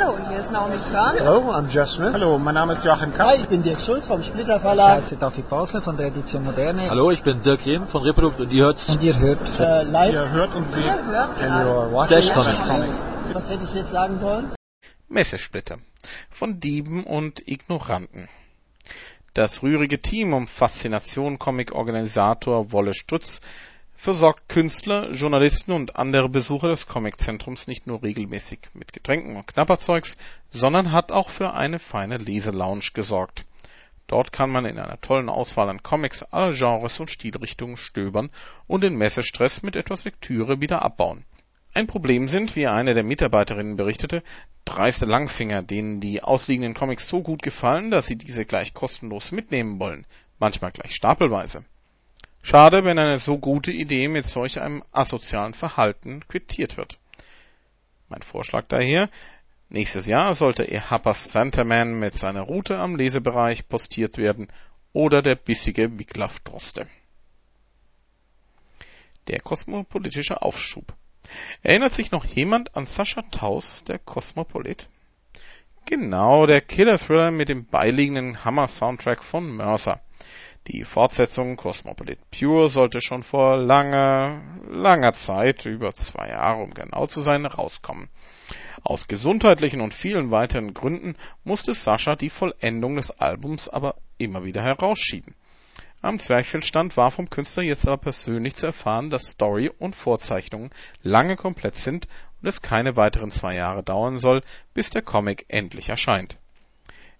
Hallo, hier ist Naomi Körn. Hello, I'm Jeff Smith. Hallo, mein Name ist Joachim Kapp. Hi, ich bin Dirk Schulz vom Splitter Ich Verlag. heiße David Basler von der Edition Moderne. Hallo, ich bin Dirk Jem von Reprodukt und ihr hört Und ihr hört Äh, live. Ihr hört und seht Ihr hört gerade. Flash Comics. Comics. Was hätte ich jetzt sagen sollen? Messesplitter von Dieben und Ignoranten. Das rührige Team um Faszination-Comic-Organisator Wolle Stutz versorgt Künstler, Journalisten und andere Besucher des Comiczentrums nicht nur regelmäßig mit Getränken und Knapperzeugs, sondern hat auch für eine feine Leselounge gesorgt. Dort kann man in einer tollen Auswahl an Comics aller Genres und Stilrichtungen stöbern und den Messestress mit etwas Lektüre wieder abbauen. Ein Problem sind, wie eine der Mitarbeiterinnen berichtete, dreiste Langfinger, denen die ausliegenden Comics so gut gefallen, dass sie diese gleich kostenlos mitnehmen wollen, manchmal gleich stapelweise. Schade, wenn eine so gute Idee mit solch einem asozialen Verhalten quittiert wird. Mein Vorschlag daher, nächstes Jahr sollte Ehappas Santaman mit seiner Route am Lesebereich postiert werden oder der bissige Wiglaf Droste. Der kosmopolitische Aufschub. Erinnert sich noch jemand an Sascha Taus, der Kosmopolit? Genau, der Killer-Thriller mit dem beiliegenden Hammer-Soundtrack von Mercer. Die Fortsetzung Cosmopolit Pure sollte schon vor langer, langer Zeit, über zwei Jahre um genau zu sein, rauskommen. Aus gesundheitlichen und vielen weiteren Gründen musste Sascha die Vollendung des Albums aber immer wieder herausschieben. Am Zwerchfellstand war vom Künstler jetzt aber persönlich zu erfahren, dass Story und Vorzeichnungen lange komplett sind und es keine weiteren zwei Jahre dauern soll, bis der Comic endlich erscheint.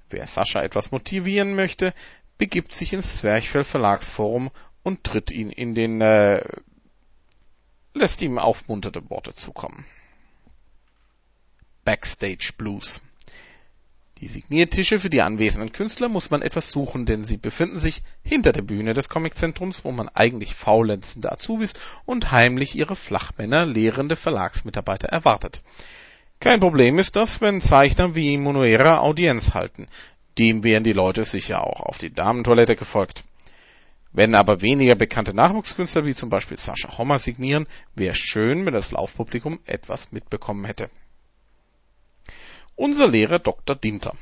Wer Sascha etwas motivieren möchte, begibt sich ins Zwerchfell Verlagsforum und tritt ihn in den, äh, lässt ihm aufmunternde Worte zukommen. Backstage Blues. Die Signiertische für die anwesenden Künstler muss man etwas suchen, denn sie befinden sich hinter der Bühne des Comiczentrums, wo man eigentlich faulenzende Azubis und heimlich ihre Flachmänner lehrende Verlagsmitarbeiter erwartet. Kein Problem ist das, wenn Zeichner wie Monoera Audienz halten. Dem wären die Leute sicher auch auf die Damentoilette gefolgt. Wenn aber weniger bekannte Nachwuchskünstler wie zum Beispiel Sascha Hommer signieren, wäre schön, wenn das Laufpublikum etwas mitbekommen hätte. Unser Lehrer Dr. Dinter.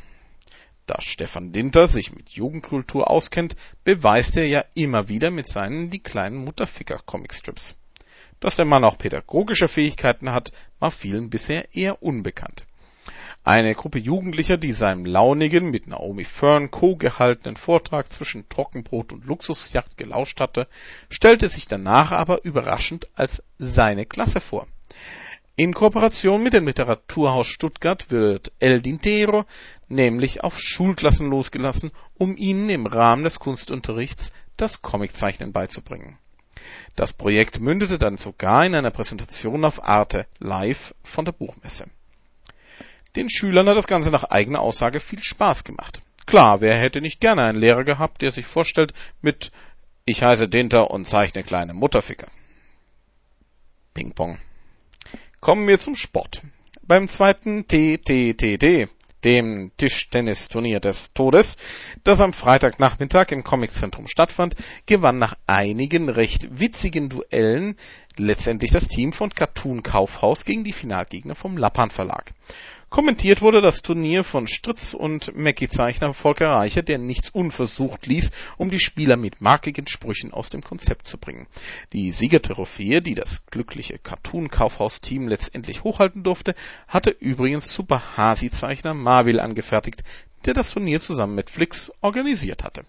Da Stefan Dinter sich mit Jugendkultur auskennt, beweist er ja immer wieder mit seinen Die kleinen Mutterficker Comicstrips. Dass der Mann auch pädagogische Fähigkeiten hat, war vielen bisher eher unbekannt. Eine Gruppe Jugendlicher, die seinem launigen, mit Naomi Fern co-gehaltenen Vortrag zwischen Trockenbrot und Luxusjacht gelauscht hatte, stellte sich danach aber überraschend als seine Klasse vor. In Kooperation mit dem Literaturhaus Stuttgart wird El Dintero nämlich auf Schulklassen losgelassen, um ihnen im Rahmen des Kunstunterrichts das Comiczeichnen beizubringen. Das Projekt mündete dann sogar in einer Präsentation auf Arte live von der Buchmesse. Den Schülern hat das Ganze nach eigener Aussage viel Spaß gemacht. Klar, wer hätte nicht gerne einen Lehrer gehabt, der sich vorstellt mit Ich heiße Dinter und zeichne kleine Mutterficker. Ping-Pong. Kommen wir zum Sport. Beim zweiten TTTT, dem Tischtennisturnier des Todes, das am Freitagnachmittag im Comiczentrum stattfand, gewann nach einigen recht witzigen Duellen letztendlich das Team von Cartoon Kaufhaus gegen die Finalgegner vom Lappan Verlag. Kommentiert wurde das Turnier von Stritz und Mackie-Zeichner Volker Reicher, der nichts unversucht ließ, um die Spieler mit markigen Sprüchen aus dem Konzept zu bringen. Die Siegertrophäe, die das glückliche Cartoon-Kaufhaus-Team letztendlich hochhalten durfte, hatte übrigens Super Hasi-Zeichner Marvel angefertigt, der das Turnier zusammen mit Flix organisiert hatte.